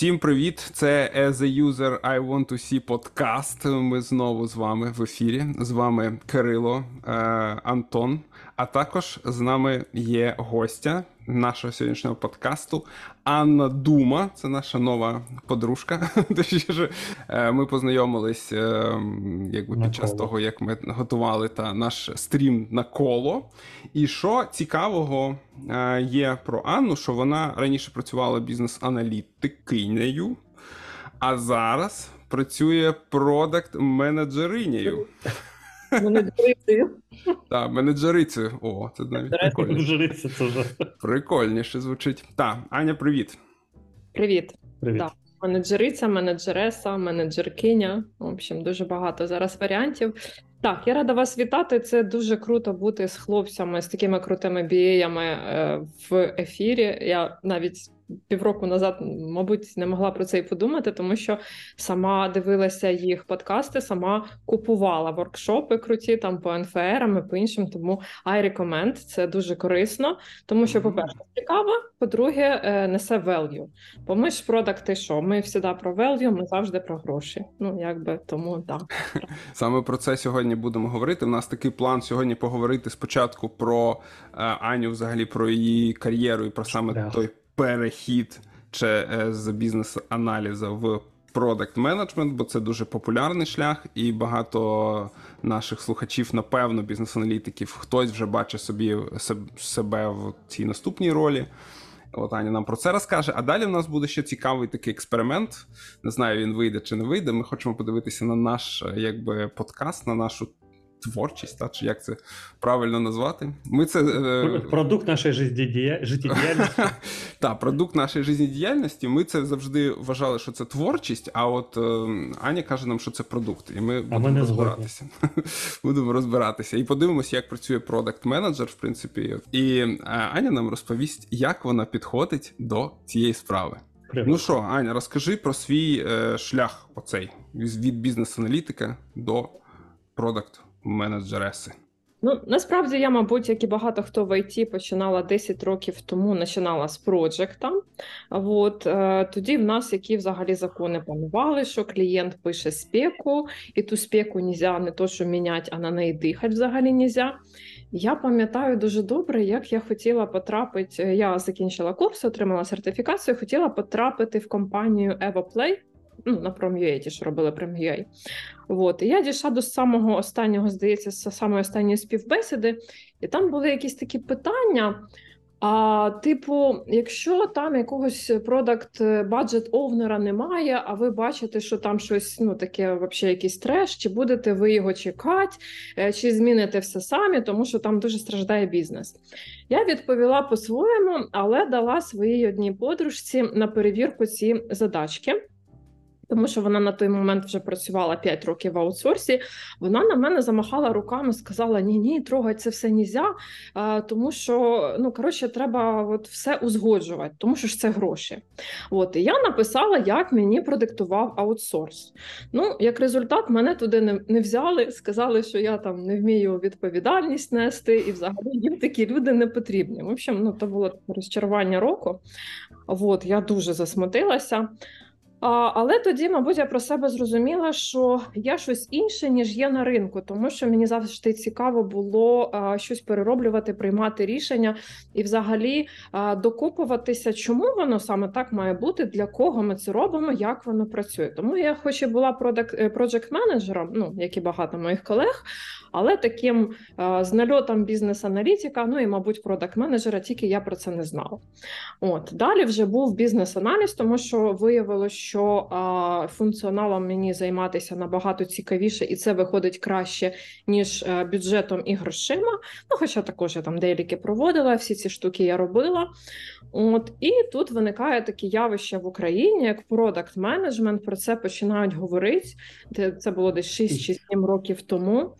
Всім привіт! Це As a User I Want to See подкаст. Ми знову з вами в ефірі. З вами Кирило е, Антон. А також з нами є гостя нашого сьогоднішнього подкасту Анна Дума. Це наша нова подружка. Точніше, е, ми познайомились е, якби під час того, як ми готували та наш стрім на коло. І що цікавого е, є про Анну, що вона раніше працювала бізнес-аналітикинею, а зараз працює продакт-менеджеринею. Менеджерицею. Так, менеджерицею. О, це навіть прикольніше. Менеджериця це вже. Прикольніше звучить. Так, Аня, привіт. Привіт. Привіт. Так. Менеджериця, менеджереса, менеджеркиня. В общем, дуже багато зараз варіантів. Так, я рада вас вітати. Це дуже круто бути з хлопцями, з такими крутими біями е, в ефірі. Я навіть півроку назад, мабуть, не могла про це і подумати, тому що сама дивилася їх подкасти, сама купувала воркшопи круті там по НФРам і по іншим. Тому I recommend, це дуже корисно, тому що, по-перше, цікаво, по-друге, е, несе value. Бо ми ж продакти, що ми завжди про value, ми завжди про гроші. Ну якби тому так. Саме про це сьогодні будемо говорити. У нас такий план сьогодні поговорити спочатку про е, Аню, взагалі про її кар'єру і про саме той перехід е, з бізнес-аналізу в продакт менеджмент, бо це дуже популярний шлях, і багато наших слухачів, напевно, бізнес-аналітиків, хтось вже бачить собі себ- себе в цій наступній ролі. От Аня нам про це розкаже. А далі в нас буде ще цікавий такий експеримент. Не знаю, він вийде чи не вийде. Ми хочемо подивитися на наш е, якби подкаст, на нашу творчість, та чи як це правильно назвати. Ми це е, Продукт нашої життєдія- життєдіяльності. та, продукт нашої життєдіяльності. Ми це завжди вважали, що це творчість. А от е, Аня каже нам, що це продукт, і ми будемо ми розбиратися. будемо розбиратися і подивимося, як працює продакт менеджер, в принципі. І е, Аня нам розповість, як вона підходить до цієї справи. Привіт. Ну що, Аня, розкажи про свій е, шлях оцей від бізнес-аналітика до продакт менеджереси. Ну насправді я, мабуть, як і багато хто в ІТ починала 10 років тому, починала з проджекта. От е, тоді в нас які взагалі закони панували, що клієнт пише спеку, і ту спеку нельзя не то, що міняти, а на неї дихати взагалі нельзя. Я пам'ятаю дуже добре, як я хотіла потрапити. Я закінчила курс, отримала сертифікацію, хотіла потрапити в компанію EvoPlay, ну, на Prom.ua, ті, що робили Prom.ua. От. І я дійшла до самого останнього, здається, самої останньої співбесіди, і там були якісь такі питання. А, типу, якщо там якогось продакт баджет овнера немає, а ви бачите, що там щось ну таке, взагалі якийсь треш, чи будете ви його чекати, е, чи зміните все самі, тому що там дуже страждає бізнес. Я відповіла по-своєму, але дала своїй одній подружці на перевірку ці задачки. Тому що вона на той момент вже працювала 5 років в аутсорсі. Вона на мене замахала руками, сказала: Ні, ні, трогай це все а, тому що ну коротше, треба от все узгоджувати, тому що ж це гроші. От і я написала, як мені продиктував аутсорс. Ну, як результат, мене туди не, не взяли, сказали, що я там не вмію відповідальність нести, і взагалі їм такі люди не потрібні. В общем, ну то було розчарування року. От я дуже засмутилася. Але тоді, мабуть, я про себе зрозуміла, що я щось інше, ніж є на ринку, тому що мені завжди цікаво було щось перероблювати, приймати рішення і, взагалі, а, докопуватися, чому воно саме так має бути, для кого ми це робимо, як воно працює. Тому я, хоч і була проджект менеджером ну як і багато моїх колег, але таким а, з нальотом бізнес-аналітика, ну і, мабуть, продакт менеджера, тільки я про це не знала. От далі вже був бізнес-аналіз, тому що виявилося, що а, функціоналом мені займатися набагато цікавіше, і це виходить краще, ніж а, бюджетом і грошима. Ну, хоча також я там деякі проводила, всі ці штуки я робила. От і тут виникає таке явище в Україні, як продакт менеджмент. Про це починають говорити. Це- було десь 6 чи 7 років тому.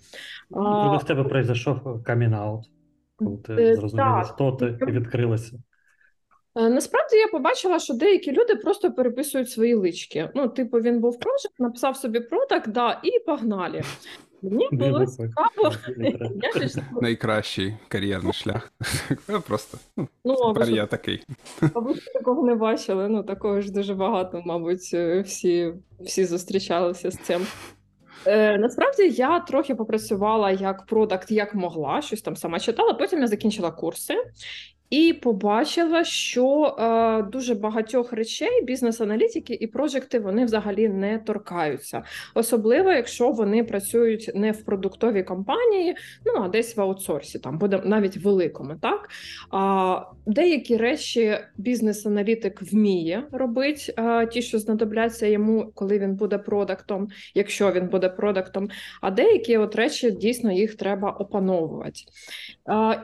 А, Коли в тебе пройшов камін-аут, коли ти Е, зрозуміла, хто ти і відкрилася. Е, Насправді я побачила, що деякі люди просто переписують свої лички. Ну, типу, він був прожект, написав собі продакт, да, і погнали. Мені було цікаво. Найкращий кар'єрний шлях. Ну, Просто ну, Ну, а ви тепер я такий. мабуть, такого не бачили. Ну, такого ж дуже багато, мабуть, е, всі, всі зустрічалися з цим. Е, насправді я трохи попрацювала як продакт, як могла, щось там сама читала. Потім я закінчила курси і побачила, що е, дуже багатьох речей бізнес-аналітики і проджекти вони взагалі не торкаються. Особливо, якщо вони працюють не в продуктовій компанії, ну а десь в аутсорсі, там буде навіть великому, так а, деякі речі бізнес-аналітик вміє робити, а, ті, що знадобляться йому, коли він буде продактом, якщо він буде продактом. А деякі от речі дійсно їх треба опановувати.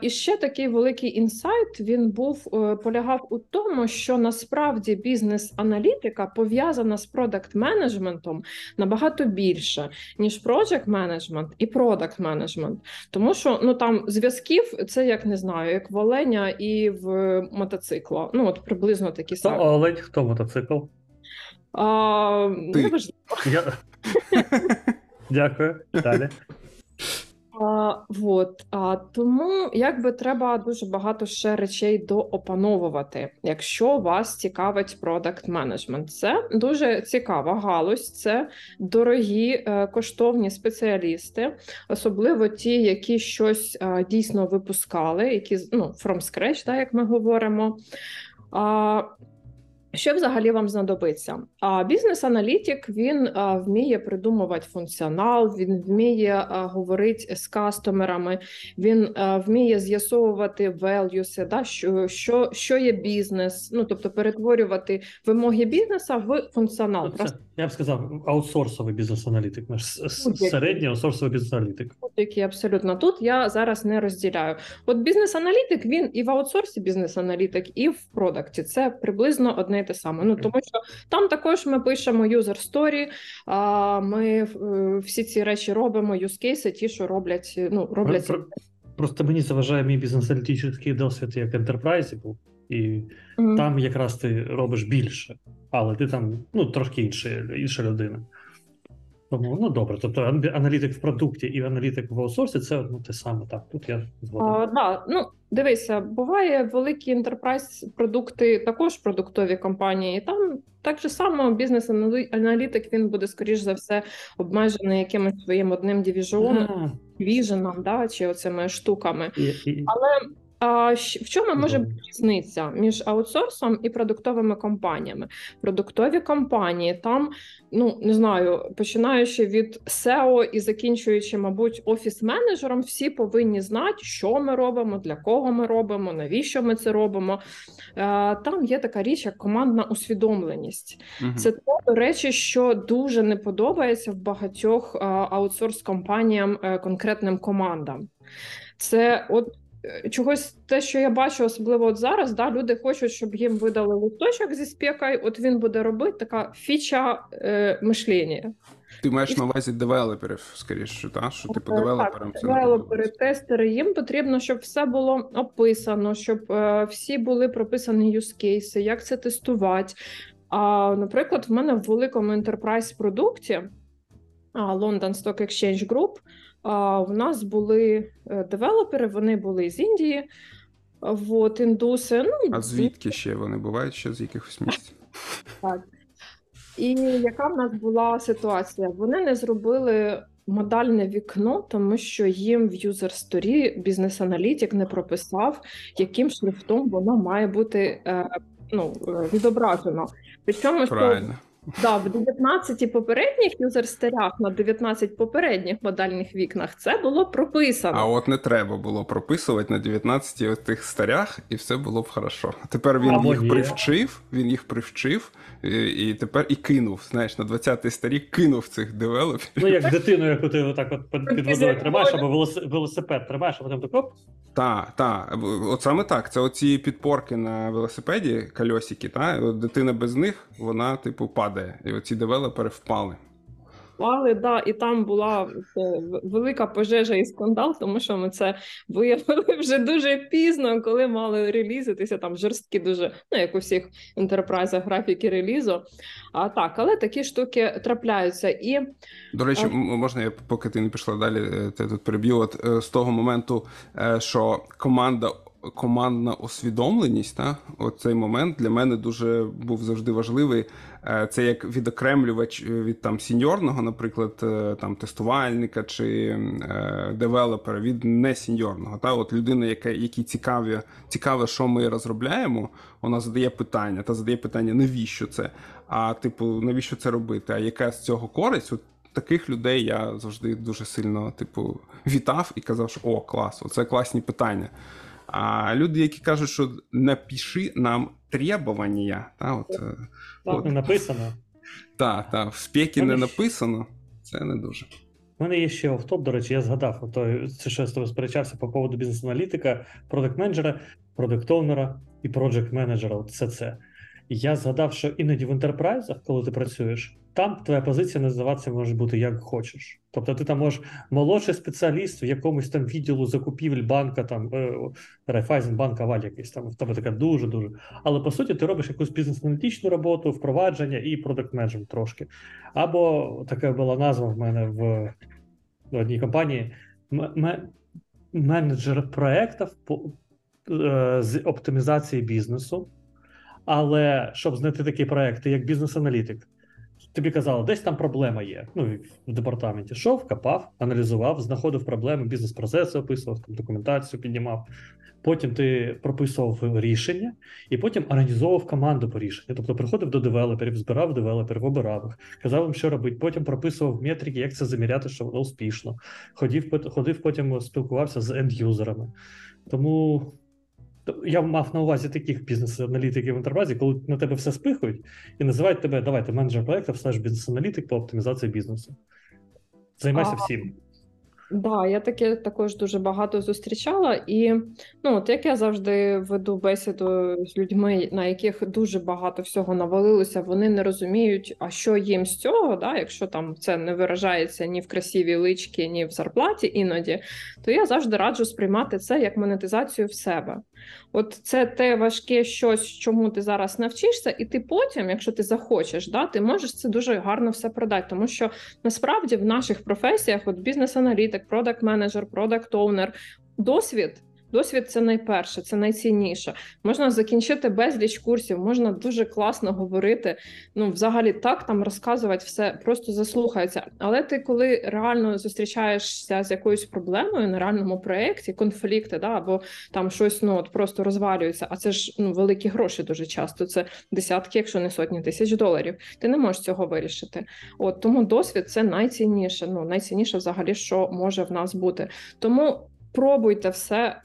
І ще такий великий інсайт він був е, полягав у тому, що насправді бізнес-аналітика пов'язана з продакт-менеджментом набагато більше, ніж project менеджмент і продакт менеджмент. Тому що ну там зв'язків це як не знаю, як в оленя і в мотоцикла. Ну от приблизно такі Хто самі. олень, хто мотоцикл? А, Ти. неважливо. Я... Дякую. Далі. А, вот, а, тому якби треба дуже багато ще речей доопановувати, якщо вас цікавить продакт менеджмент. Це дуже цікава галузь, це дорогі е, коштовні спеціалісти, особливо ті, які щось е, дійсно випускали, які ну, from scratch, так, як ми говоримо. А, що взагалі вам знадобиться? А бізнес-аналітик він вміє придумувати функціонал, він вміє говорити з кастомерами, він вміє з'ясовувати велюси, да, що, що, що є бізнес, ну тобто перетворювати вимоги бізнеса в функціонал. Це, Просто я б сказав, аутсорсовий бізнес-аналітик. Наш с- середній аутсорсовий бізнес-аналітик. які абсолютно тут я зараз не розділяю. От бізнес-аналітик він і в аутсорсі бізнес-аналітик, і в продакті. Це приблизно одне і те саме. Ну тому що там також ми пишемо story, а ми е, всі ці речі робимо, cases, ті, що роблять, ну роблять. Просто мені заважає мій бізнес-аналітичний досвід як ентерпрайзі був, і Мгм. там якраз ти робиш більше, але ти там ну, трошки інша, інша людина. Тому ну добре. Тобто ан- аналітик в продукті і аналітик в аутсорсі це ну, те саме. Так, тут я згоден. Да, ну дивися, буває великі ентерпрайз продукти, також продуктові компанії. Там так же само бізнес-аналітик він буде скоріш за все обмежений якимось своїм одним дивізіоном, А, віженом, да, чи оцими штуками. і, і, Але а, в чому може бути різниця між аутсорсом і продуктовими компаніями? Продуктові компанії там, ну не знаю, починаючи від SEO і закінчуючи, мабуть, офіс-менеджером, всі повинні знати, що ми робимо, для кого ми робимо, навіщо ми це робимо. Е, Там є така річ, як командна усвідомленість. Мгм. Це те, до речі, що дуже не подобається в багатьох е, аутсорс-компаніям е, конкретним командам. Це от чогось те, що я бачу, особливо от зараз, да, люди хочуть, щоб їм видали листочок зі спекою, от він буде робити така фіча е, мишлення. Ти маєш на увазі девелоперів, скоріше, та? що типу девелоперам Так, це девелопери, тестери, їм потрібно, щоб все було описано, щоб е, всі були прописані юзкейси, як це тестувати. А, наприклад, в мене в великому enterprise продукті London Stock Exchange Group, у нас були е, девелопери, вони були з Індії, а, вот, індуси. Ну, А звідки ще вони бувають ще з якихось місць? так. І яка в нас була ситуація? Вони не зробили модальне вікно, тому що їм в юзер сторі бізнес-аналітик не прописав, яким шрифтом воно має бути е, ну, е, відображено. Причому що Правильно. Да, в 19 попередніх юзер-сторях на 19 попередніх модальних вікнах це було прописано. А от не треба було прописувати на 19 тих старях, і все було б хорошо. Тепер він Або їх ні. привчив, він їх привчив, і, і тепер і кинув. Знаєш, на 20-й старі кинув цих девелоперів. Ну, як дитину, яку ти отак от під водою тримаєш, або велосипед, велосипед тримаєш, а потім так оп, Так, так. От саме так. Це оці підпорки на велосипеді, кольосики, та? дитина без них, вона, типу, падає. І оці девелопери впали. впали, да, і там була е, велика пожежа і скандал, тому що ми це виявили вже дуже пізно, коли мали релізитися там жорсткі, дуже ну як у всіх інтерпрайзах графіки релізу. А так, але такі штуки трапляються і до речі, а... можна я поки ти не пішла далі, е, ти тут переб'ю. От з того моменту, що команда командна усвідомленість, та, оцей момент для мене дуже був завжди важливий. Е, це як відокремлювач від там сіньорного, наприклад, е, там тестувальника чи е, девелопера від несіньорного. Та от людина, яка якій цікаві, цікаве, що ми розробляємо, вона задає питання та задає питання, навіщо це? А типу, навіщо це робити? А яка з цього користь? От Таких людей я завжди дуже сильно, типу, вітав і казав, що о, клас, це класні питання. А люди, які кажуть, що напиши нам требування, та, от, е, от, не написано. Так, так, в спекі не написано, це не дуже. У мене є ще офтоп, до речі, я згадав, то, це що я з тобою сперечався по поводу бізнес-аналітика, продакт-менеджера, продакт-оунера і проджект-менеджера. Це це. Я згадав, що іноді в ентерпрайзах, коли ти працюєш, там твоя позиція називатися може бути як хочеш. Тобто ти там можеш молодший спеціаліст в якомусь там відділу закупівель банка, там Райфайзенбанк, Аваль якийсь там в тебе така дуже дуже. Але по суті, ти робиш якусь бізнес-аналітичну роботу, впровадження і продакт менеджмент трошки. Або така була назва в мене в одній компанії менеджер проєктів е, з оптимізації бізнесу. Але щоб знайти такі проекти, як бізнес-аналітик, тобі казали, десь там проблема є. Ну, в департаменті йшов, копав, аналізував, знаходив проблеми, бізнес-процеси описував, там, документацію піднімав. Потім ти прописував рішення, і потім організовував команду по рішенню. Тобто приходив до девелоперів, збирав девелоперів, обирав їх, казав їм, що робити. Потім прописував метрики, як це заміряти, що воно успішно. Ходив, ходив потім спілкувався з енд-юзерами. Тому я мав на увазі таких бізнес-аналітиків в інтерпрайзі, коли на тебе все спихують і називають тебе давайте менеджер проєктів, слеш бізнес-аналітик по оптимізації бізнесу. Займайся а, всім. Так, да, я таке також дуже багато зустрічала, і ну, от як я завжди веду бесіду з людьми, на яких дуже багато всього навалилося, вони не розуміють, а що їм з цього, да, якщо там це не виражається ні в красивій лички, ні в зарплаті іноді, то я завжди раджу сприймати це як монетизацію в себе. От це те важке щось, чому ти зараз навчишся, і ти потім, якщо ти захочеш, да, ти можеш це дуже гарно все продати. Тому що насправді в наших професіях, от бізнес-аналітик, продакт-менеджер, продакт-оунер, досвід Досвід це найперше, це найцінніше. Можна закінчити безліч курсів, можна дуже класно говорити. Ну, взагалі, так там розказувати все просто заслухається. Але ти, коли реально зустрічаєшся з якоюсь проблемою на реальному проєкті, конфлікти, да, або там щось ну от просто розвалюється, а це ж ну великі гроші дуже часто. Це десятки, якщо не сотні тисяч доларів. Ти не можеш цього вирішити. От тому досвід це найцінніше. Ну найцінніше, взагалі, що може в нас бути. Тому. Пробуйте все,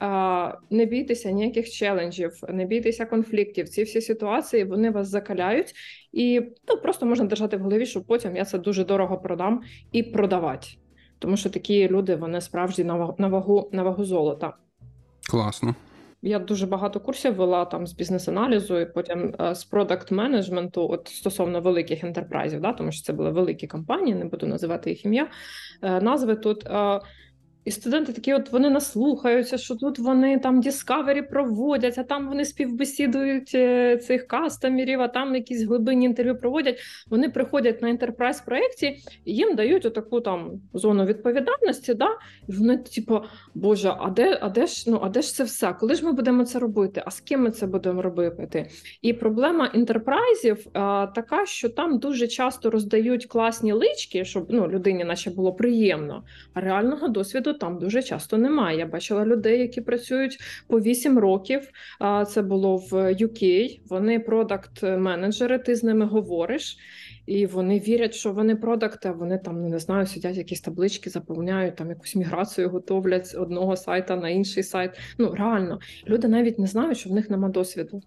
не бійтеся ніяких челенджів, не бійтеся конфліктів. Ці всі ситуації вони вас закаляють, і ну, просто можна держати в голові, що потім я це дуже дорого продам і продавати. Тому що такі люди вони справді на вагу на вагу, на вагу золота. Класно. Я дуже багато курсів вела там з бізнес-аналізу, і потім з продакт-менеджменту, от стосовно великих ентерпрайзів, да, тому що це були великі компанії, не буду називати їх ім'я. Е, назви тут. І студенти такі, от вони наслухаються, що тут вони там Discovery проводять, а там вони співбесідують е, цих кастомерів, а там якісь глибинні інтерв'ю проводять. Вони приходять на інтерпрайз проєкті, їм дають отаку там зону відповідальності. Да? І вони, типу, Боже, а де а де ж ну, а де ж це все? Коли ж ми будемо це робити? А з ким ми це будемо робити? І проблема інтерпрайзів а, така, що там дуже часто роздають класні лички, щоб ну, людині наче було приємно, а реального досвіду там дуже часто немає. Я бачила людей, які працюють по 8 років. Це було в UK, Вони продакт-менеджери, ти з ними говориш. І вони вірять, що вони продакти, а вони там не знаю, сидять якісь таблички, заповняють там якусь міграцію, готовлять з одного сайта на інший сайт. Ну реально, люди навіть не знають, що в них нема досвіду.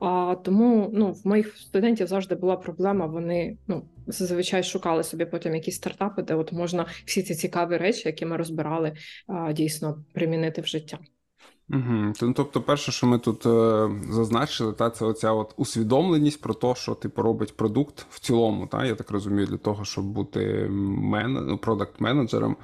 А тому ну в моїх студентів завжди була проблема. Вони ну зазвичай шукали собі потім якісь стартапи, де от можна всі ці цікаві речі, які ми розбирали, дійсно примінити в життя. Угу. Тобто, перше, що ми тут е, зазначили, та, це оця от усвідомленість про те, що типу робить продукт в цілому. Та, я так розумію, для того, щоб бути мен... ну, продакт-менеджером.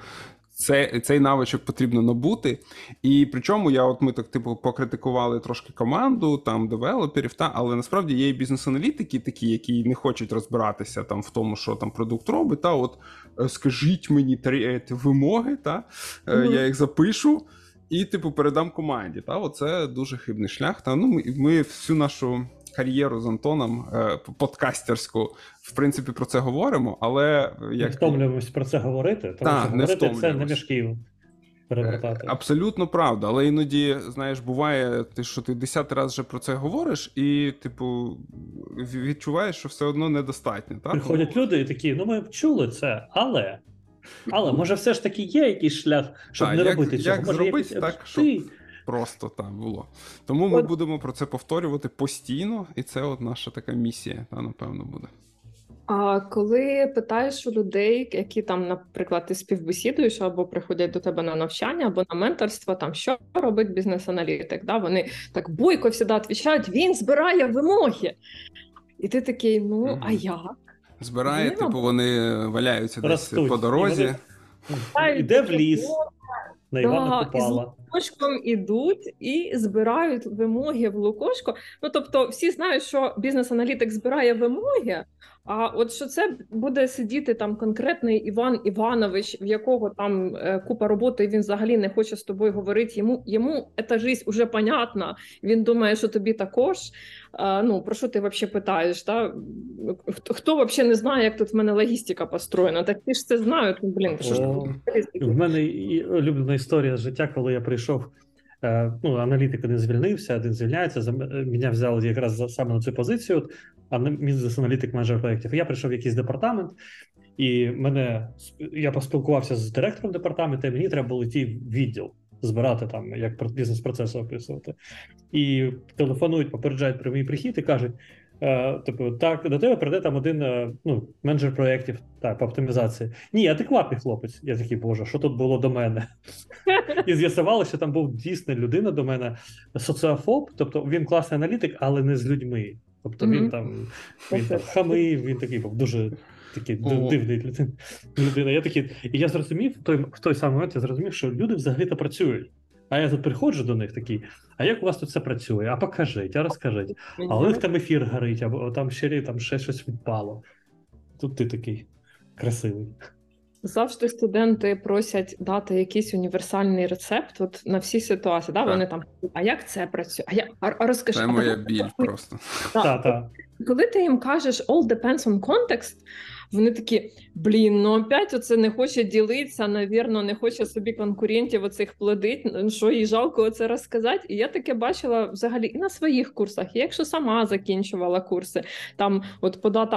Це, цей навичок потрібно набути. І причому я, от ми так типу покритикували трошки команду, там девелоперів, та але насправді є і бізнес-аналітики, такі, які не хочуть розбиратися там в тому, що там продукт робить. Та от е, скажіть мені три е, вимоги, та Мгм. я їх запишу. І, типу, передам команді. Та, оце дуже хибний шлях. Та ну ми, ми всю нашу кар'єру з Антоном е, подкастерську, в принципі, про це говоримо, але Не як втомлюємось про це говорити, тому що не говорити це не втомлюємось. мішків перевертати. Е, Абсолютно правда, але іноді, знаєш, буває, ти що ти десятий раз вже про це говориш, і, типу, відчуваєш, що все одно недостатньо. Так? Приходять люди і такі, ну ми чули це, але. Але може все ж таки є якийсь шлях, щоб Так, не як- робити цього. як може, зробити якийсь так, простий? Просто так було. Тому ми От- будемо про це повторювати постійно, і це от наша така місія, та, напевно, буде. А коли питаєш у людей, які там, наприклад, ти співбесідуєш або приходять до тебе на навчання, або на менторство, там що робить бізнес-аналітик? Да? Вони так бойко завжди відповідають, він збирає вимоги. І ти такий, ну а Мгм. Збирає, Ні, типу, вони валяються десь по дорозі. Іде в ліс, на Івана Да, Купала. Лукошком ідуть і збирають вимоги в Лукошко. Ну тобто, всі знають, що бізнес-аналітик збирає вимоги. А от що це буде сидіти там конкретний Іван Іванович, в якого там е, купа роботи, і він взагалі не хоче з тобою говорити. Йому йому ця жизнь уже понятна. Він думає, що тобі також. А, ну про що ти взагалі питаєш? Та? Хто, хто взагалі не знає, як тут в мене логістика построєна? Так ти ж це знають. Ну, блін, що ж В мене і улюблена історія життя, коли я прийшов. Е, Ну, аналітик один звільнився, один звільняється. е, Мене взяли якраз саме на цю позицію. От, а бізнес-аналітик менеджер проєктів. Я прийшов в якийсь департамент, і мене я поспілкувався з директором департаменту, і мені треба було йти в відділ, збирати там, як бізнес-процеси описувати. І телефонують, попереджають про мій прихід і кажуть: е, типу, так, до тебе прийде там один е, ну, менеджер проєктів так, по оптимізації. Ні, адекватний хлопець. Я такий, боже, що тут було до мене? І з'ясувалося, що там був дійсно людина до мене, соціофоб, тобто він класний аналітик, але не з людьми. Тобто він там він там хамив, він такий був дуже такий дивний людина. людина. Я такий, і я зрозумів в той, в той самий момент, я зрозумів, що люди взагалі-то працюють. А я тут приходжу до них такий, а як у вас тут це працює? А покажіть, а розкажіть. А у них там ефір горить, або там ще там ще щось відпало. Тут ти такий красивий. Завжди студенти просять дати якийсь універсальний рецепт от на всі ситуації. Да? Так. Вони там, а як це працює? А, я, а, а розкажи, Це моя біль просто. Так. Та, та. коли ти їм кажеш all depends on context, вони такі, блін, ну опять оце не хоче ділитися, навірно, не хоче собі конкурентів оцих плодить, ну, що їй жалко оце розказати. І я таке бачила взагалі і на своїх курсах, і якщо сама закінчувала курси, там от по дата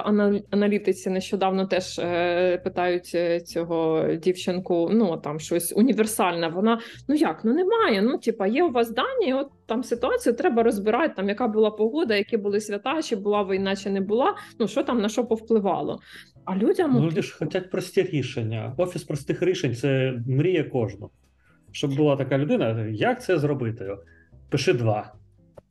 аналітиці нещодавно теж е, питають е, цього дівчинку, ну там щось універсальне. Вона ну як, ну немає. Ну, типа, є у вас дані, от там ситуацію треба розбирати, там яка була погода, які були свята, чи була війна, чи не була. Ну що там на що повпливало. А людям Ну, люди ж хочуть прості рішення. Офіс простих рішень це мрія кожного. Щоб була така людина, як це зробити? Пиши два.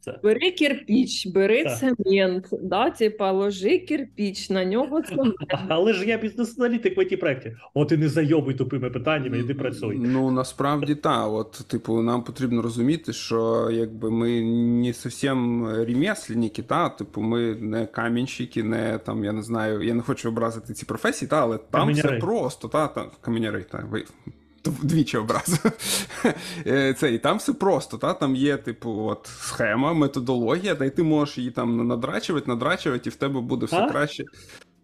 Це. бери кирпіч, бери Так. цемент, да, типа, ложи кирпіч, на нього цемент. Але ж я бізнес-аналітик в it проєкті. От і не зайобуй тупими питаннями, іди працюй. Ну насправді так. От, типу, нам потрібно розуміти, що якби ми не зовсім ремесленники, та типу, ми не камінщики, не там, я не знаю, я не хочу образити ці професії, та, але там Каменяри. все просто, та, та каменяри, та ви. Двічі образив. Е, Це і там все просто, та там є, типу, от схема, методологія, та й ти можеш її там надрачувати, надрачувати, і в тебе буде все А? краще.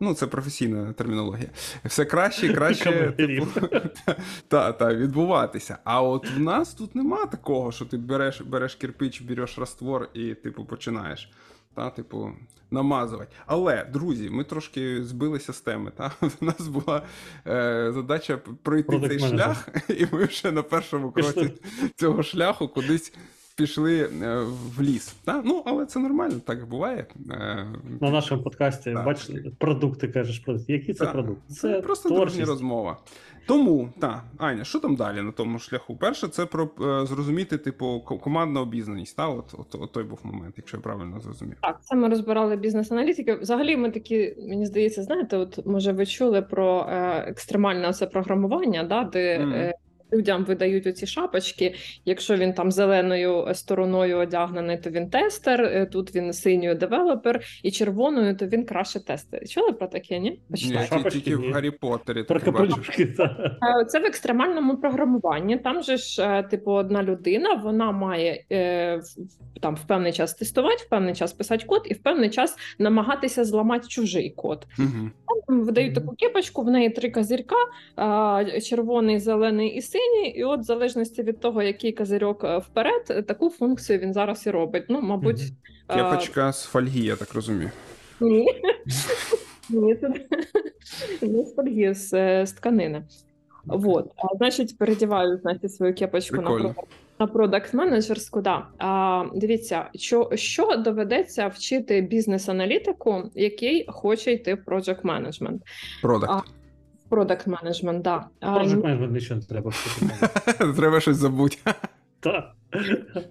Ну, це професійна термінологія. Все краще і краще, типу, та, та, відбуватися. А от в нас тут нема такого, що ти береш, береш кирпич, береш раствор і, типу, починаєш. Та, типу, намазувати. Але, друзі, ми трошки збилися з теми. Та? У нас була е, задача пройти Product цей manager. шлях, і ми вже на першому Пішли. кроці цього шляху кудись пішли е, в ліс. Та? Ну, але це нормально, так буває. Е, На нашому подкасті Так. бачиш продукти, кажеш продукти. Які це Так. продукти? Це просто дружня розмова. Тому, так, Аня, що там далі на тому шляху? Перше, це про е, зрозуміти, типу, ко- командна обізнаність. Та? От, от, от той був момент, якщо я правильно зрозумів. Так, це ми розбирали бізнес-аналітики. Взагалі, ми такі, мені здається, знаєте, от може ви чули про е, екстремальне це програмування, да, де Мгм. Е, людям видають оці шапочки. Якщо він там зеленою стороною одягнений, то він тестер. е, Тут він синьою девелопер, і червоною, то він краще тестер. Чули про таке? Ні? Ні, Шапочки тільки ні. в Гаррі Поттері Про капелюшки. Е, Це в екстремальному програмуванні. Там же ж, е, типу, одна людина вона має е, там в певний час тестувати, в певний час писати код, і в певний час намагатися зламати чужий код. Мгм. Там видають таку кепочку, в неї три козирка: червоний, зелений і синій. І от, в залежності від того, який козирьок е, вперед, е, таку функцію він зараз і робить. Ну, мабуть, е, Кепочка з фольги, я так розумію. ні. Ні, це не з фольги, з, тканини. Вот. А, значить, передіваю значить, свою кепочку на Прикольно. продакт, на продакт менеджерську. Да. А, дивіться, що, що доведеться вчити бізнес-аналітику, який хоче йти в project management. Продакт. Продакт менеджмент, да. А, Project management нічого не треба. Треба щось забути. Так.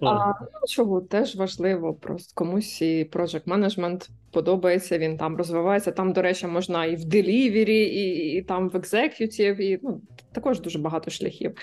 А, ну, чого теж важливо, просто комусь і project management подобається, він там розвивається. Там, до речі, можна і в delivery, і, і там в executive, і ну, також дуже багато шляхів.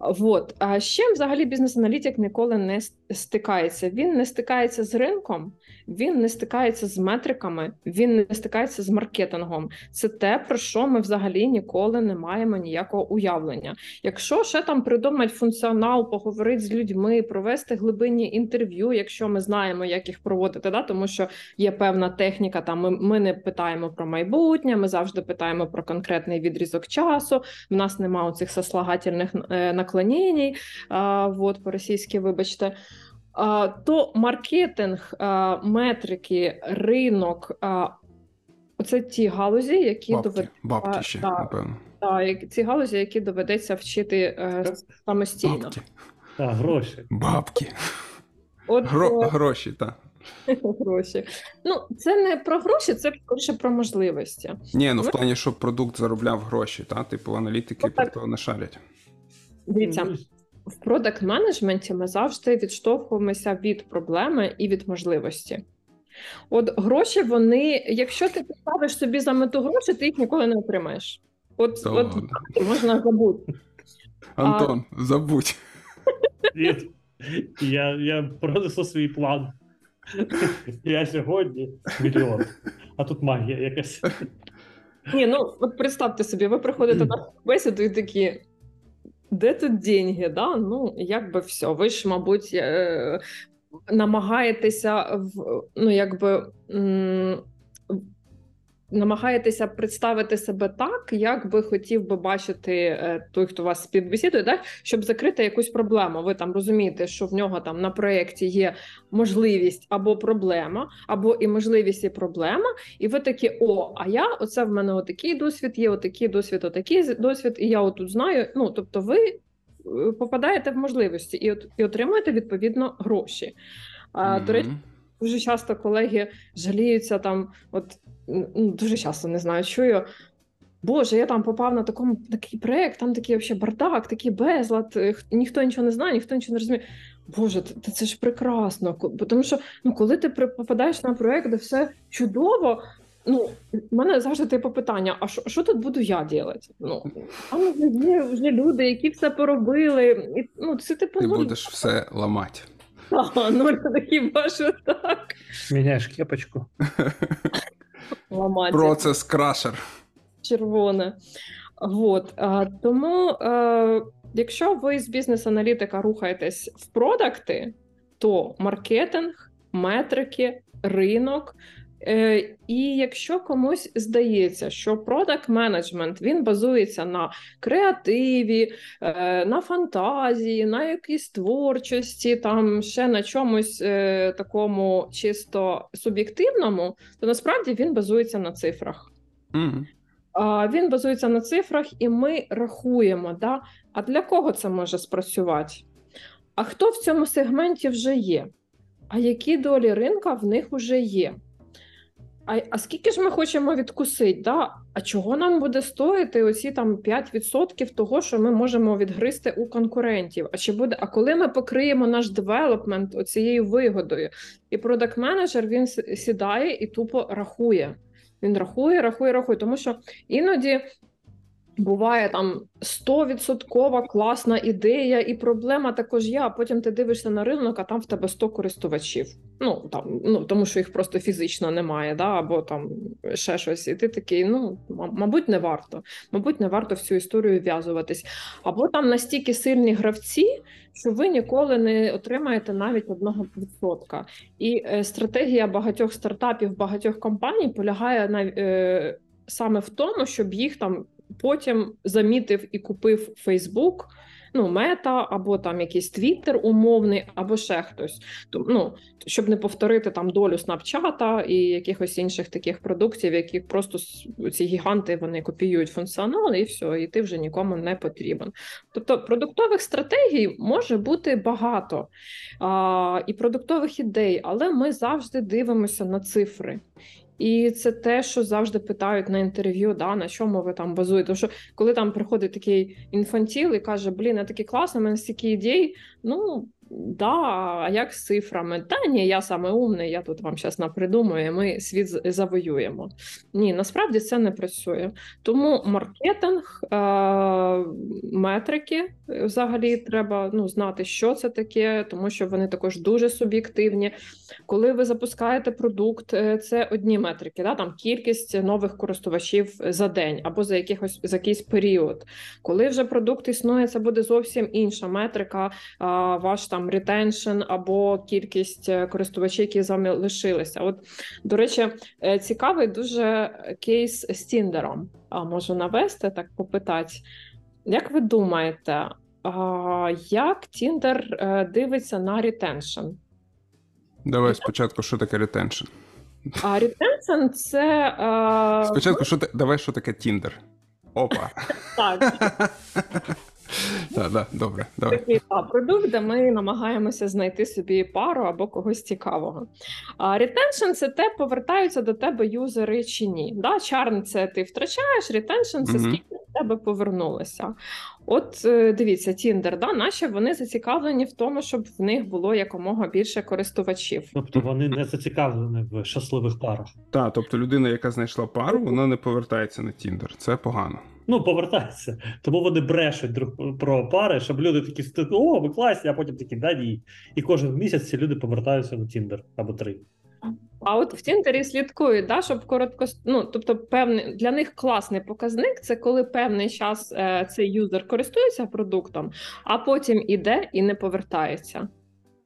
Вот. А з чим взагалі бізнес-аналітик ніколи не стикається? Він не стикається з ринком, він не стикається з метриками, він не стикається з маркетингом. Це те, про що ми взагалі ніколи не маємо ніякого уявлення. Якщо ще там придумати функціонал, поговорити з людьми, провести глибинні інтерв'ю, якщо ми знаємо, як їх проводити, да? тому що є певна техніка. Там ми, ми не питаємо про майбутнє, ми завжди питаємо про конкретний відрізок часу. В нас немає оцих сослагательних е, наклонень, а, вот, по-російськи, вибачте. То маркетинг, метрики, ринок. А, Оце ті галузі, які доведеться бабки ще, так. напевно. та, ці галузі, які доведеться вчити е, самостійно. Бабки. А, гроші. Бабки. От Гро, е, гроші, так. гроші. Ну, це не про гроші, це скоріше про можливості. Ні, ну в плані, щоб продукт заробляв гроші, та? Типу аналітики Ну, про то не шарять. Дивіться, в продакт менеджменті ми завжди відштовхуємося від проблеми і від можливості. От гроші, вони, якщо ти поставиш собі за мету гроші, ти їх ніколи не отримаєш. От, Та от можна забути. Антон, забудь. Я, я пронесу свій план. Я сьогодні мільйон, а тут магія якась. Ні, ну от представте собі, ви приходите на бесіду і такі. Де тут деньги? Да? Ну, якби все. Ви ж, мабуть, е, намагаєтеся в ну, якби. Намагаєтеся представити себе так, як би хотів би бачити е, той, хто вас співбесідує, так щоб закрити якусь проблему. Ви там розумієте, що в нього там на проєкті є можливість або проблема, або і можливість і проблема, і ви такі: о, а я оце в мене отакий досвід, є отакий досвід, отакий досвід, і я отут знаю. Ну тобто, ви е, попадаєте в можливості і от і отримуєте відповідно гроші. А, До речі. Дуже часто колеги жаліються там, от ну, дуже часто не знаю, чую. Боже, я там попав на такому такий проект, там такий вообще бардак, такий безлад, е, ніхто нічого не знає, ніхто нічого не розуміє. Боже, це, це ж прекрасно. Тому що ну, коли ти попадаєш на проект, де все чудово. Ну, в мене завжди типу питання: а що, що тут буду я робити? Ну, там вже є вже люди, які все поробили. І, ну, це типу Ти ну, будеш все ламати. та, ну, хіба що так. Міняєш кепочку. Ламати. Процес крашер. червоне. Вот. А, тому, а, якщо ви з бізнес-аналітика рухаєтесь в продакти, то маркетинг, метрики, ринок. Е, і якщо комусь здається, що продакт менеджмент він базується на креативі, е, на фантазії, на якійсь творчості, там ще на чомусь е, такому чисто суб'єктивному, то насправді він базується на цифрах. А, Він базується на цифрах, і ми рахуємо, да? а для кого це може спрацювати? а хто в цьому сегменті вже є? А які долі ринка в них вже є? А, а скільки ж ми хочемо відкусити? Да? А чого нам буде стоїти оці там 5% того, що ми можемо відгризти у конкурентів? А чи буде, а коли ми покриємо наш девелопмент оцією вигодою? І продакт менеджер він сідає і тупо рахує. Він рахує, рахує, рахує, тому що іноді буває там 100% класна ідея, і проблема також є. А потім ти дивишся на ринок, а там в тебе 100 користувачів. Ну там ну тому, що їх просто фізично немає, да, або там ще щось. І ти такий, ну мабуть, не варто. Мабуть, не варто в цю історію вв'язуватись. Або там настільки сильні гравці, що ви ніколи не отримаєте навіть одного відсотка. І е, стратегія багатьох стартапів, багатьох компаній полягає на е, саме в тому, щоб їх там потім замітив і купив Facebook, ну, мета, або там якийсь Twitter умовний, або ще хтось. То, ну, щоб не повторити там долю Snapchat і якихось інших таких продуктів, яких просто ці гіганти вони копіюють функціонал, і все, і ти вже нікому не потрібен. Тобто продуктових стратегій може бути багато а, і продуктових ідей, але ми завжди дивимося на цифри. І це те, що завжди питають на інтерв'ю, да, на чому ви там базуєте. Тому що коли там приходить такий інфантіл і каже: Блін, я такий класний, у мене стільки ідей. Ну да, а як з цифрами? Та ні, я саме умний, я тут вам зараз напридумаю, ми світ завоюємо. Ні, насправді це не працює. Тому маркетинг, е- метрики взагалі треба ну, знати, що це таке, тому що вони також дуже суб'єктивні. Коли ви запускаєте продукт, е, це одні метрики, да, там кількість нових користувачів за день або за якихось за якийсь період. Коли вже продукт існує, це буде зовсім інша метрика, ваш там ретеншн або кількість е, користувачів, які з вами лишилися. От, до речі, е, цікавий дуже кейс з Тіндером. Можу навести так попитати. Як ви думаєте, як Тіндер е, дивиться на ретеншн? Давай спочатку, що таке ретеншн. А ретеншн це Спочатку, що давай, що таке Тіндер. Опа. так, Так, да, добре, давай. такий продукт, де ми намагаємося знайти собі пару або когось цікавого. А ретеншн це те, повертаються до тебе юзери чи ні. Да? Churn це ти втрачаєш, ретеншн це скільки до тебе повернулося. От е, дивіться, Tinder, да, наші вони зацікавлені в тому, щоб в них було якомога більше користувачів. Тобто вони не зацікавлені в щасливих парах. Так, тобто людина, яка знайшла пару, вона не повертається на Тіндер. Це погано. Ну, повертаються. Тому вони брешуть друг про пари, щоб люди такі о, ви класні, а потім такі, да ні. І кожен місяць ці люди повертаються на Тіндер або три. А от в Тіндері слідкують, да, щоб коротко ну, тобто, певний для них класний показник це коли певний час е, цей юзер користується продуктом, а потім іде і не повертається.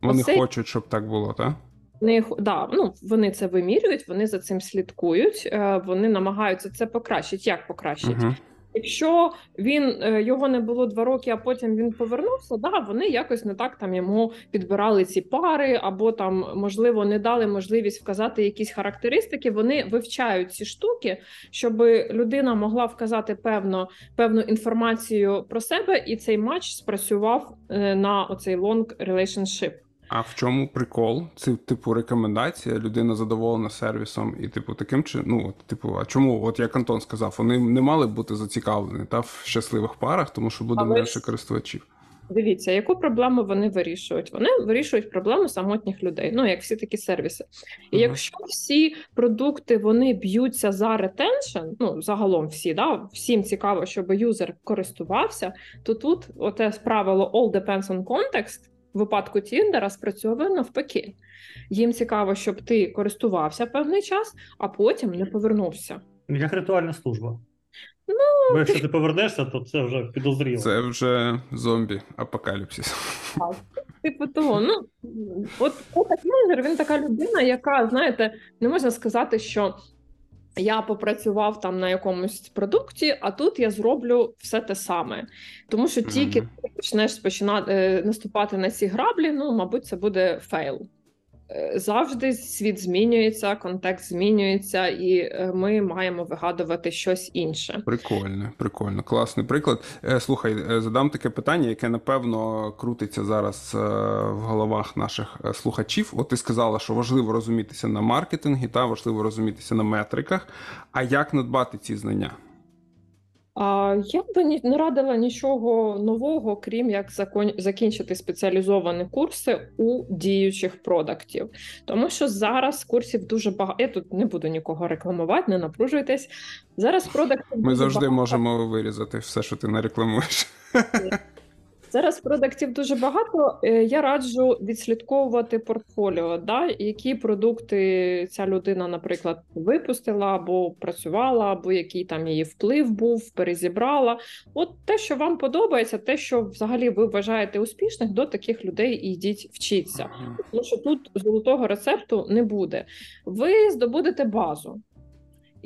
Вони Оце- хочуть, щоб так було, так? Х- да, ну, вони це вимірюють, вони за цим слідкують, е, вони намагаються це покращити. Як покращити? Угу. Якщо він е, його не було два роки, а потім він повернувся, да, вони якось не так там йому підбирали ці пари, або там, можливо, не дали можливість вказати якісь характеристики. Вони вивчають ці штуки, щоб людина могла вказати певно, певну інформацію про себе, і цей матч спрацював е, на оцей long relationship. А в чому прикол? Це типу рекомендація, людина задоволена сервісом, і типу таким чи ну от, типу, а чому, от як Антон сказав, вони не мали бути зацікавлені та в щасливих парах, тому що буде менше користувачів. Дивіться, яку проблему вони вирішують? Вони вирішують проблему самотніх людей, ну як всі такі сервіси. І Мгм. якщо всі продукти вони б'ються за ретеншн, ну загалом всі, да, всім цікаво, щоб юзер користувався, то тут оте правило all depends on context в випадку Тіндера спрацьовує навпаки. Їм цікаво, щоб ти користувався певний час, а потім не повернувся. Як ритуальна служба. Ну, Бо якщо ти повернешся, то це вже підозріло. Це вже зомбі апокаліпсис. Типу того, ну от менеджер він така людина, яка, знаєте, не можна сказати, що я попрацював там на якомусь продукті, а тут я зроблю все те саме. Тому що тільки ти почнеш починати е, наступати на ці граблі, ну, мабуть, це буде fail. Е, завжди світ змінюється, контекст змінюється, і е, ми маємо вигадувати щось інше. Прикольно, прикольно, класний приклад. Е, Слухай, задам таке питання, яке напевно крутиться зараз в головах наших слухачів. От ти сказала, що важливо розумітися на маркетингі, та важливо розумітися на метриках. А як надбати ці знання? Я ні- не радила нічого нового, крім як закон... закінчити спеціалізовані курси у діючих продуктів. Тому що зараз курсів дуже багато. Я тут не буду нікого рекламувати, не напружуйтесь. Зараз продакт Ми завжди багато. можемо вирізати все, що ти не рекламуєш. Зараз продуктів дуже багато. Е, Я раджу відслідковувати портфоліо, да, які продукти ця людина, наприклад, випустила або працювала, або який там її вплив був, перезібрала. От те, що вам подобається, те, що взагалі ви вважаєте успішних, до таких людей і йдіть вчіться. Тому що тут золотого рецепту не буде. Ви здобудете базу.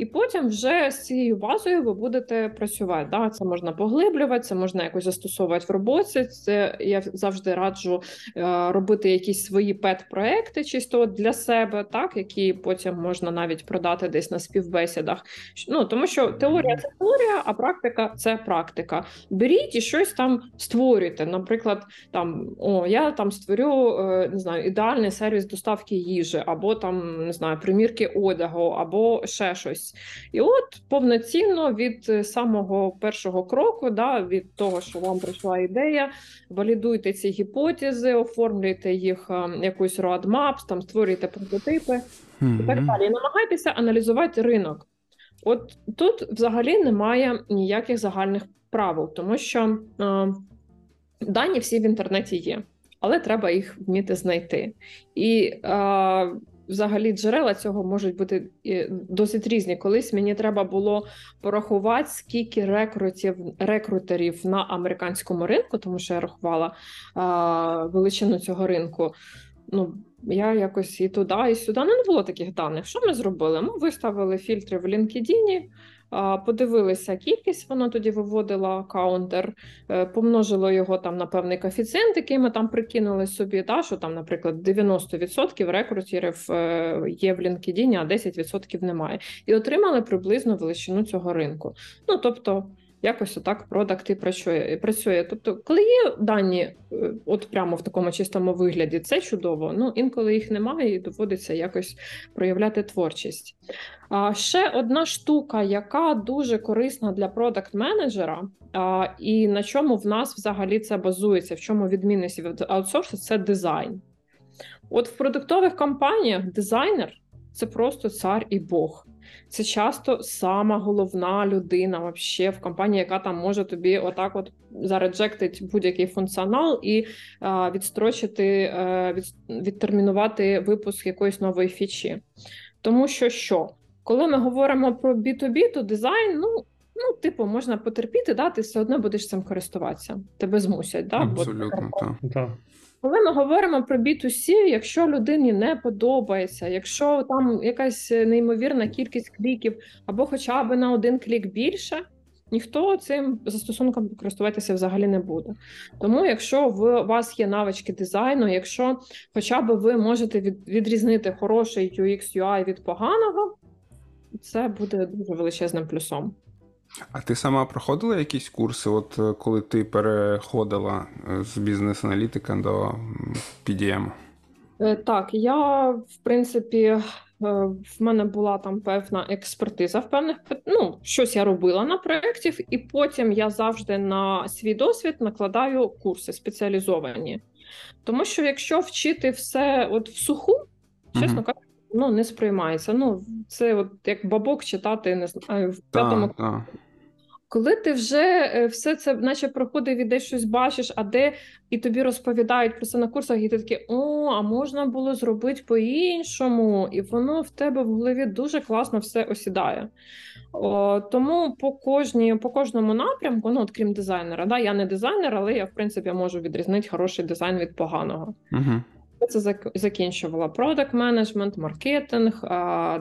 І потім вже з цією базою ви будете працювати. Да? Це можна поглиблювати, це можна якось застосовувати в роботі. Це я завжди раджу е, робити якісь свої пет-проекти, чисто для себе, так які потім можна навіть продати десь на співбесідах. Ну тому що теорія це теорія, а практика це практика. Беріть і щось там створюйте. Наприклад, там о, я там створю е, не знаю, ідеальний сервіс доставки їжі, або там не знаю, примірки одягу, або ще щось. І от повноцінно від е, самого першого кроку, да, від того, що вам прийшла ідея, валідуйте ці гіпотези, оформлюйте їх е, якусь roadmap, там створюйте прототипи і так далі. І намагайтеся аналізувати ринок. От тут взагалі немає ніяких загальних правил, тому що е, дані всі в інтернеті є, але треба їх вміти знайти. І е, взагалі джерела цього можуть бути досить різні. Колись мені треба було порахувати, скільки рекрутів, рекрутерів на американському ринку, тому що я рахувала а, величину цього ринку. Ну, я якось і туди, і сюди. Ну, не було таких даних. Що ми зробили? Ми виставили фільтри в LinkedIn, подивилися кількість, вона тоді виводила counter, е, помножило його там на певний коефіцієнт, який ми там прикинули собі, та, що там, наприклад, 90% рекрутерів е, є в LinkedIn, а 10% немає. І отримали приблизно величину цього ринку. Ну, тобто, якось отак продакт і працює. працює. Тобто, коли є дані, е, от прямо в такому чистому вигляді, це чудово. Ну, інколи їх немає, і доводиться якось проявляти творчість. А ще одна штука, яка дуже корисна для продакт-менеджера, і на чому в нас взагалі це базується, в чому відмінність від аутсорсу, це дизайн. От в продуктових компаніях дизайнер це просто цар і Бог. Це часто сама головна людина вообще в компанії, яка там може тобі отак от зареджектить будь-який функціонал і а, відстрочити, а, від, відтермінувати випуск якоїсь нової фічі. Тому що що? Коли ми говоримо про B2B, то дизайн, ну, ну типу, можна потерпіти, да, ти все одно будеш цим користуватися. Тебе змусять, да? Абсолютно, так. Коли ми говоримо про B2C, якщо людині не подобається, якщо там якась неймовірна кількість кліків, або хоча б на один клік більше, ніхто цим застосунком користуватися взагалі не буде. Тому, якщо в вас є навички дизайну, якщо хоча б ви можете від, відрізнити хороший UX UI від поганого, це буде дуже величезним плюсом. А ти сама проходила якісь курси, от е, коли ти переходила е, з бізнес-аналітика до PDM? Е, Так, я в принципі, в мене була там певна експертиза в певних ну, щось я робила на проєктів, і потім я завжди на свій досвід накладаю курси спеціалізовані. Тому що якщо вчити все от в суху, чесно кажучи, ну не сприймається. Ну, це от як бабок читати, не знаю, в п'ятому Так, так. коли ти вже е, все це, наче проходив і десь щось бачиш, а де і тобі розповідають про це на курсах, і ти такий, о, а можна було зробити по-іншому, і воно в тебе в голові дуже класно все осідає. О, тому по кожній, по кожному напрямку, ну от крім дизайнера, да, я не дизайнер, але я в принципі можу відрізнити хороший дизайн від поганого. Угу. Я це зак- закінчувала продакт менеджмент, маркетинг,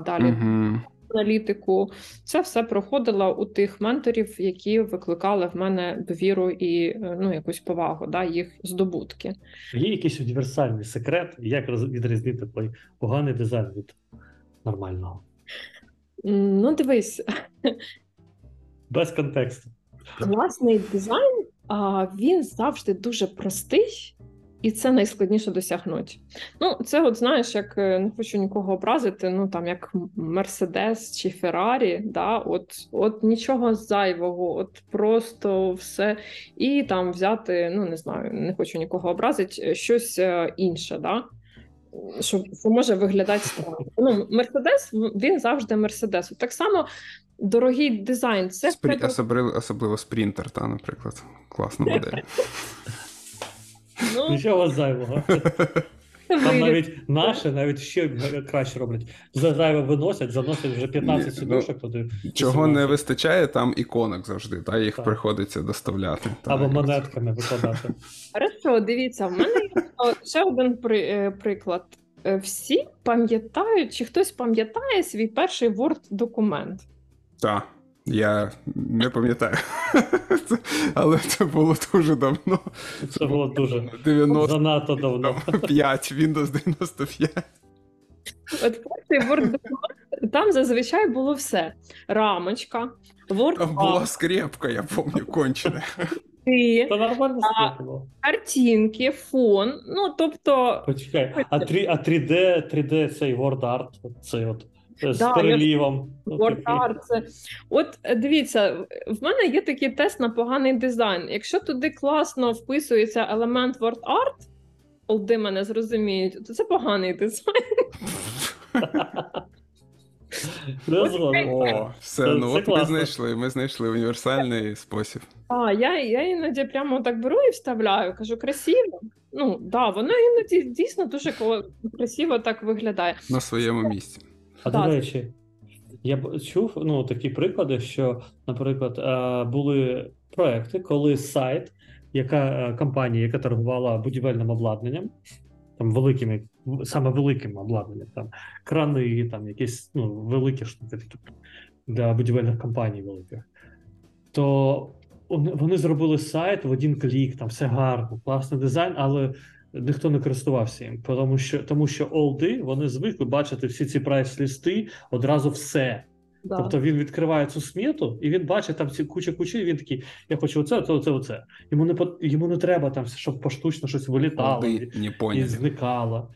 далі Угу. аналітику. Це все проходила у тих менторів, які викликали в мене довіру і е, ну, якусь повагу, да, їх здобутки. Є якийсь універсальний секрет, як відрізнити той поганий дизайн від нормального. Ну, дивись, Без контексту. класний дизайн, а він завжди дуже простий, і це найскладніше досягнути. Ну, це, от знаєш, як е, не хочу нікого образити, ну там як Мерседес чи Феррарі, да, от, от нічого зайвого, от просто все. І там взяти, ну не знаю, не хочу нікого образити, щось е, інше, да. Що, що може виглядати странно. Ну, Мерседес, він завжди Мерседес. Так само дорогий дизайн. Це Спрі... Особливо, особливо спринтер, та, наприклад. Класна модель. ну, Нічого зайвого. Там навіть наші навіть ще краще роблять. За зайве виносять, заносять вже 15 Ні, сидушок туди. Чого не вистачає, там іконок завжди, та їх Так. приходиться доставляти. Або і монетками викладати. Хорошо, дивіться, в мене є ще один при, е, приклад. Е, Всі пам'ятають, чи хтось пам'ятає свій перший Word-документ. Так, я не пам'ятаю. Це- Але це було дуже давно. Це було дуже 95, занадто давно. Windows 95. От перший Word-документ, там зазвичай було все: рамочка, Word Там була скрепка, я пам'ятаю, кончена. нормально А, картинки, фон. Ну, тобто, Почекай, а 3, а 3D, 3D цей Word Art, цей от з перелівом. Ну, Word такий. Art, це... От е, дивіться, в мене є такий тест на поганий дизайн. Якщо туди класно вписується елемент Word Art, олди мене зрозуміють, то це поганий дизайн. О, все, Це- ну це от ми знайшли, ми знайшли універсальний спосіб. А я, я іноді прямо так беру і вставляю, кажу, красиво. Ну, да, воно іноді дійсно дуже красиво так виглядає. На своєму місці. А до речі, я б чув ну, такі приклади, що, наприклад, е, були проекти, коли сайт, яка е, компанія, яка торгувала будівельним обладнанням, там великими, саме великим обладнанням, там крани, там якісь ну, великі штуки для будівельних компаній великих, то вони зробили сайт в один клік, там все гарно, класний дизайн, але ніхто не користувався їм, тому що тому що олди вони звикли бачити всі ці прайс-лісти одразу все. Да. Тобто він відкриває цю смету, і він бачить там ці куча кучі, і він такий: я хочу оце, оце, оце, оце. Йому не йому не треба там, щоб поштучно щось вилітало Ти не і зникало.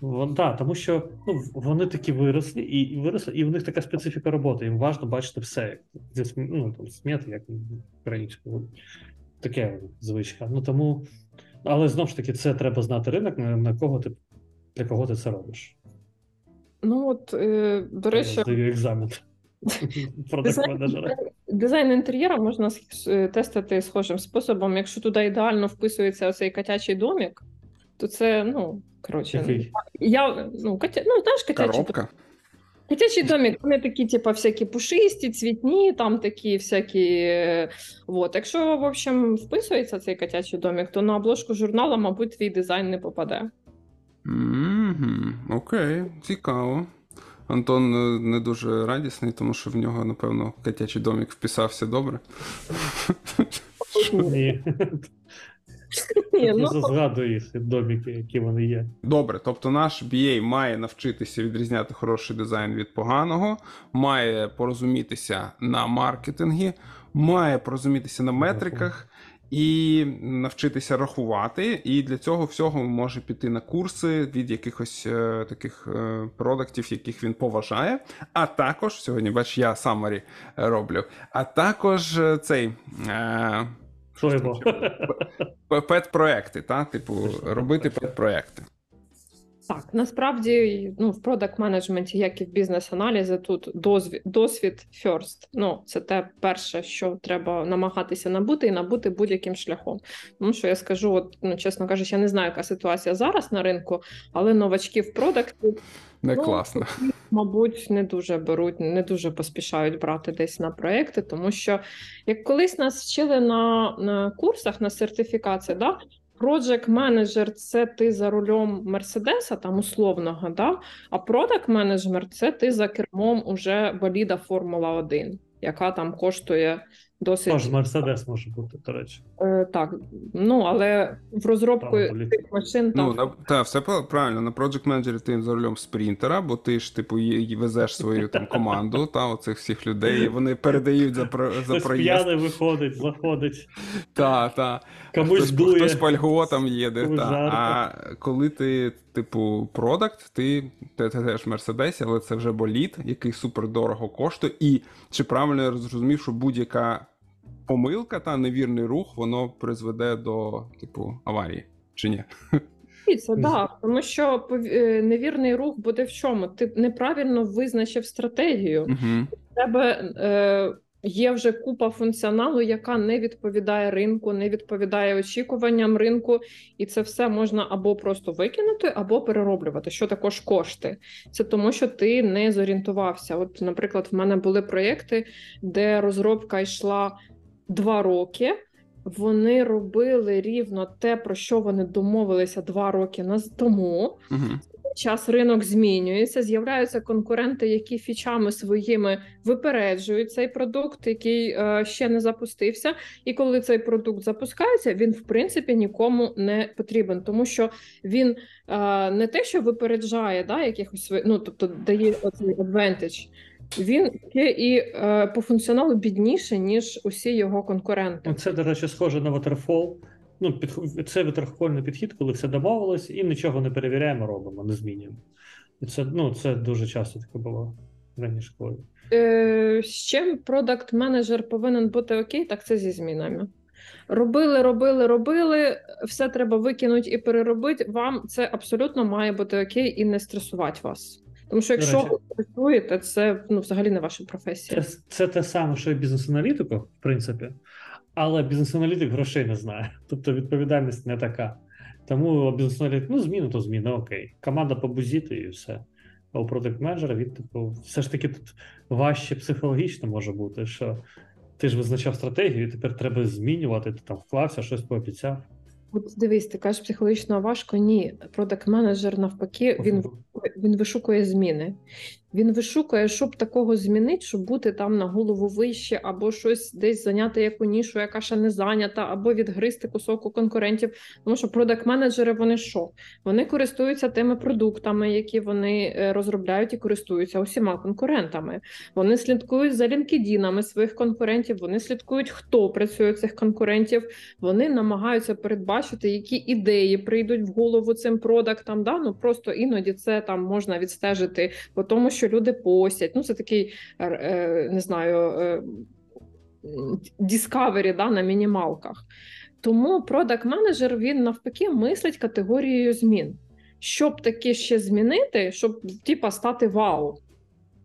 Вон, да, тому що ну, вони такі виросли, і, і виросли, і в них така специфіка роботи. Їм важливо бачити все. Зі ну, там, смети, як українською. Таке звичка. Ну тому, але знову ж таки, це треба знати ринок, на, на кого ти для кого ти це робиш. Ну, от, е, до Я речі, здаю екзамен. Дизайн, дизайн інтер'єру можна е, тестити схожим способом. Якщо туди ідеально вписується оцей котячий домик, то це, ну, коротше, Який? я, ну, котя, ну, знаєш, котячий. Коробка. Котячий домик, вони такі, типа, всякі пушисті, цвітні, там такі всякі. е, Вот. Якщо, в общем, вписується цей котячий домик, то на обложку журналу, мабуть, твій дизайн не попаде. Мгм, Окей, цікаво. Антон е, не дуже радісний, тому що в нього, напевно, котячий домик вписався добре. Ні. Ні, Я ну, згадую їх доміки, які вони є. Добре, тобто наш BA має навчитися відрізняти хороший дизайн від поганого, має порозумітися на маркетингі, має порозумітися на метриках і навчитися рахувати. І для цього всього може піти на курси від якихось е, таких е, продуктів, яких він поважає. А також сьогодні, бач, я самарі роблю. А також е, цей. Е, Пет-проекти, та? типу, робити пет-проекти. Так, насправді, ну, в продакт менеджменті, як і в бізнес-аналізі, тут досвід, досвід first. Ну, це те перше, що треба намагатися набути і набути будь-яким шляхом. Тому що я скажу, от, ну, чесно кажучи, я не знаю, яка ситуація зараз на ринку, але новачки в продакті, Не Ну, класно. мабуть, не дуже беруть, не дуже поспішають брати десь на проекти, тому що як колись нас вчили на, на курсах на сертифікації, да, Project менеджер це ти за рулем Мерседеса, там условного, да? а продакт менеджер це ти за кермом уже боліда Формула 1, яка там коштує досить Тож Мерседес може бути, до речі. е, так. Ну але в розробку Там, цих машин там Ну, на, та, все правильно. На Project Manager ти за рулем спринтера, бо ти ж, типу, ї- везеш свою там команду, та, оцих всіх людей, і вони передають за, про, за Хтось проїзд. п'яний виходить, заходить, Та, та. комусь хтось, дує. хтось по льготам їде. Та. А коли ти, типу, продакт, ти, теж Мерседесі, але це вже боліт, який супер дорого коштує. І чи правильно я зрозумів, що будь-яка помилка та невірний рух, воно призведе до, типу, аварії, чи ні? Це так, тому що е, невірний рух буде в чому? Ти неправильно визначив стратегію. Угу. В тебе е, є вже купа функціоналу, яка не відповідає ринку, не відповідає очікуванням ринку, і це все можна або просто викинути, або перероблювати, що також кошти. Це тому, що ти не зорієнтувався. От, наприклад, в мене були проєкти, де розробка йшла два роки. Вони робили рівно те, про що вони домовилися два роки тому Угу. час ринок змінюється, з'являються конкуренти, які фічами своїми випереджують цей продукт, який е, ще не запустився. І коли цей продукт запускається, він в принципі нікому не потрібен, тому що він е, не те, що випереджає да, якихось ну, тобто дає оцей advantage, він ще і е, по функціоналу бідніше, ніж усі його конкуренти. Ну, Це, до речі, схоже на waterfall. Ну, під, це waterfall підхід, коли все домовилось і нічого не перевіряємо, робимо, не змінюємо. І це, ну, це дуже часто таке було раніше. Коли... Е, з чим продакт менеджер повинен бути окей, так це зі змінами. Робили, робили, робили, все треба викинути і переробити. Вам це абсолютно має бути окей і не стресувати вас. Тому що якщо ви працюєте, це ну, взагалі не ваша професія. Це, це те саме, що і бізнес-аналітику, в принципі, але бізнес-аналітик грошей не знає. Тобто відповідальність не така. Тому бізнес-аналітик, ну, зміни, то зміни, окей. Команда побузіти і все. А у продакт менеджера він, типу, все ж таки тут важче психологічно може бути, що ти ж визначав стратегію, і тепер треба змінювати, ти там вклався, щось пообіцяв. От дивись, ти кажеш психологічно важко. Ні, продакт менеджер навпаки, він він вишукує зміни. Він вишукує, щоб такого змінити, щоб бути там на голову вище, або щось десь зайняти яку нішу, яка ще не зайнята, або відгризти кусок у конкурентів. Тому що продакт-менеджери вони що? Вони користуються тими продуктами, які вони е, розробляють і користуються усіма конкурентами. Вони слідкують за лінкедінами своїх конкурентів, вони слідкують, хто працює цих конкурентів. Вони намагаються передбачити, які ідеї прийдуть в голову цим продактам. Да? Ну просто іноді це там можна відстежити по тому, люди постять. Ну, це такий е, не знаю. Е, Discovery, да, на мінімалках. Тому продакт менеджер він навпаки мислить категорією змін. Щоб таке ще змінити, щоб типа стати вау.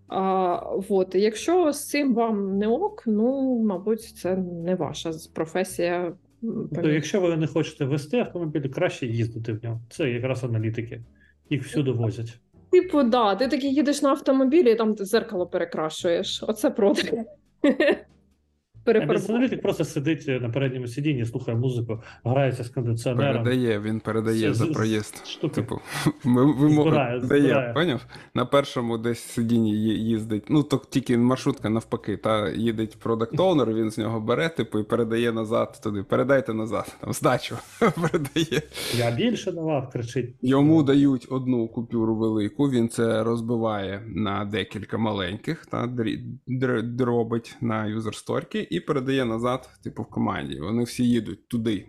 А, вот. Якщо з цим вам не ок, ну мабуть, це не ваша професія. То якщо ви не хочете вести автомобіль, краще їздити в ньому. Це якраз аналітики. Їх всюди возять. Типу, да, ти такий їдеш на автомобілі і там ти зеркало перекрашуєш. Оце продакт. А бізнес-аналітик просто сидить на передньому сидінні, слухає музику, грається з кондиціонером. Передає, він передає Це за проїзд. штуки. Типу, ми, ви Збирає, дає, збирає. поняв? На першому десь сидінні їздить. Ну, то тільки маршрутка навпаки, та їдеть продакт оунер він з нього бере, типу, і передає назад туди. Передайте назад, там здачу передає. Я більше давав, кричить. Йому дають одну купюру велику, він це розбиває на декілька маленьких, та дробить на юзерсторки і передає назад, типу, в команді. Вони всі їдуть туди.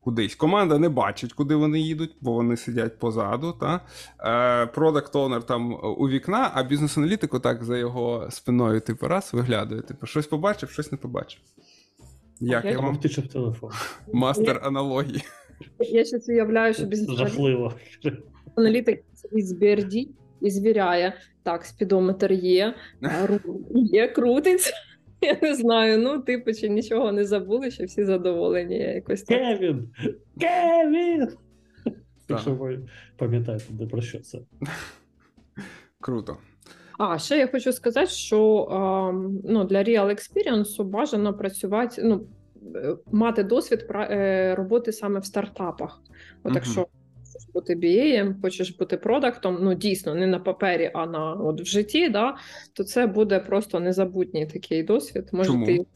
Кудись. Команда не бачить, куди вони їдуть, бо вони сидять позаду. Та? Продакт онер там у вікна, а бізнес-аналітик отак за його спиною, типу, раз виглядає. Типу, щось побачив, щось не побачив. Як Я я вам втічив телефон. мастер аналогії? Я зараз уявляю, що бізнес Жахливо. аналітик із BRD і звіряє. Так, спідометр є, а, є, крутиться. Я не знаю, ну, типу, чи нічого не забули, що всі задоволені. Я якось так. Кевін! Кевін! Якщо ви пам'ятаєте, де про що це. Круто. А ще я хочу сказати, що ну, для Real Experience бажано працювати. Ну, е, мати досвід е, роботи саме в стартапах. От якщо хочеш бути BA, хочеш бути продактом, ну дійсно не на папері, а на от в житті, да, то це буде просто незабутній такий досвід. Може, Чому? ти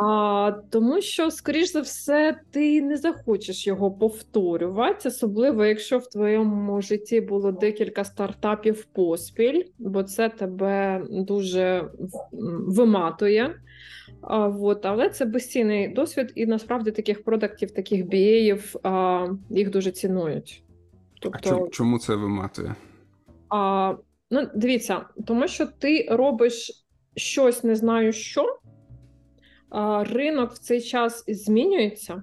а, тому що, скоріш за все, ти не захочеш його повторювати, особливо якщо в твоєму житті було декілька стартапів поспіль, бо це тебе дуже виматує. А, вот, але це безцінний досвід, і насправді таких продактів, таких бієїв їх дуже цінують. А Тобто, чому, чому це виматує? а, ну, дивіться, тому що ти робиш щось, не знаю що, а, ринок в цей час змінюється.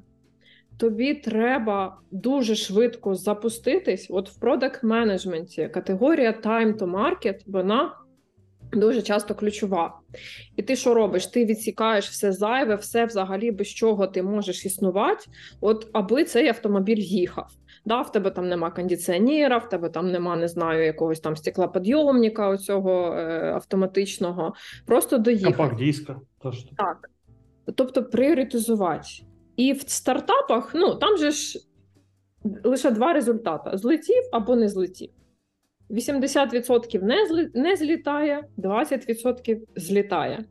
Тобі треба дуже швидко запуститись. От в продакт менеджменті категорія time to market, вона дуже часто ключова. І ти що робиш? Ти відсікаєш все зайве, все взагалі без чого ти можеш існувати, от аби цей автомобіль їхав. Да, в тебе там нема кондиціонера, в тебе там нема, не знаю, якогось там стеклоподйомника оцього е, автоматичного. Просто доїхав. Компакт диска. Так. Тобто пріоритизувати. І в стартапах, ну там же ж лише два результати: злетів або не злетів. 80% не, зли, не злітає, 20% злітає.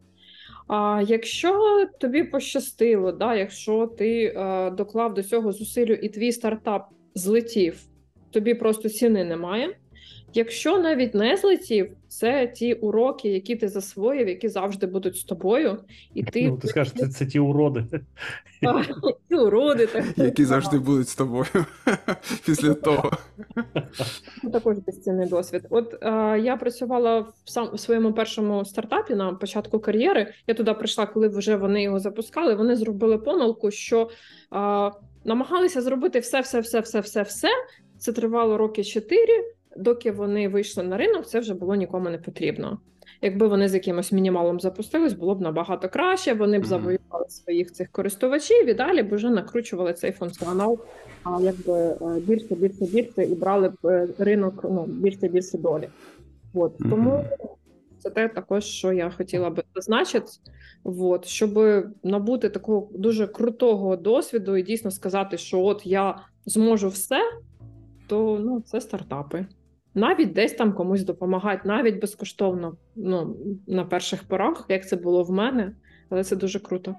А якщо тобі пощастило, да, якщо ти е, доклав до цього зусиллю і твій стартап злетів, тобі просто ціни немає. Якщо навіть не злетів, це ті уроки, які ти засвоїв, які завжди будуть з тобою, і ти Ну, ти скажеш, це, це ті уроди. ті уроди, так Які завжди будуть з тобою після того. Це також безцінний досвід. От е, я працювала в сам в своєму першому стартапі на початку кар'єри. Я туди прийшла, коли вже вони його запускали. Вони зробили помилку, що е, намагалися зробити все, все, все, все, все, все. Це тривало роки чотири. Доки вони вийшли на ринок, це вже було нікому не потрібно. Якби вони з якимось мінімалом запустились, було б набагато краще. Вони б завоювали своїх цих користувачів і далі б вже накручували цей функціонал а якби е, більше, більше, більше і брали б е, ринок ну, більше, більше долі. От тому це те також, що я хотіла би зазначити, от, щоб набути такого дуже крутого досвіду і дійсно сказати, що от я зможу все, то ну, це стартапи. Навіть десь там комусь допомагати, навіть безкоштовно, ну, на перших порах, як це було в мене, але це дуже круто.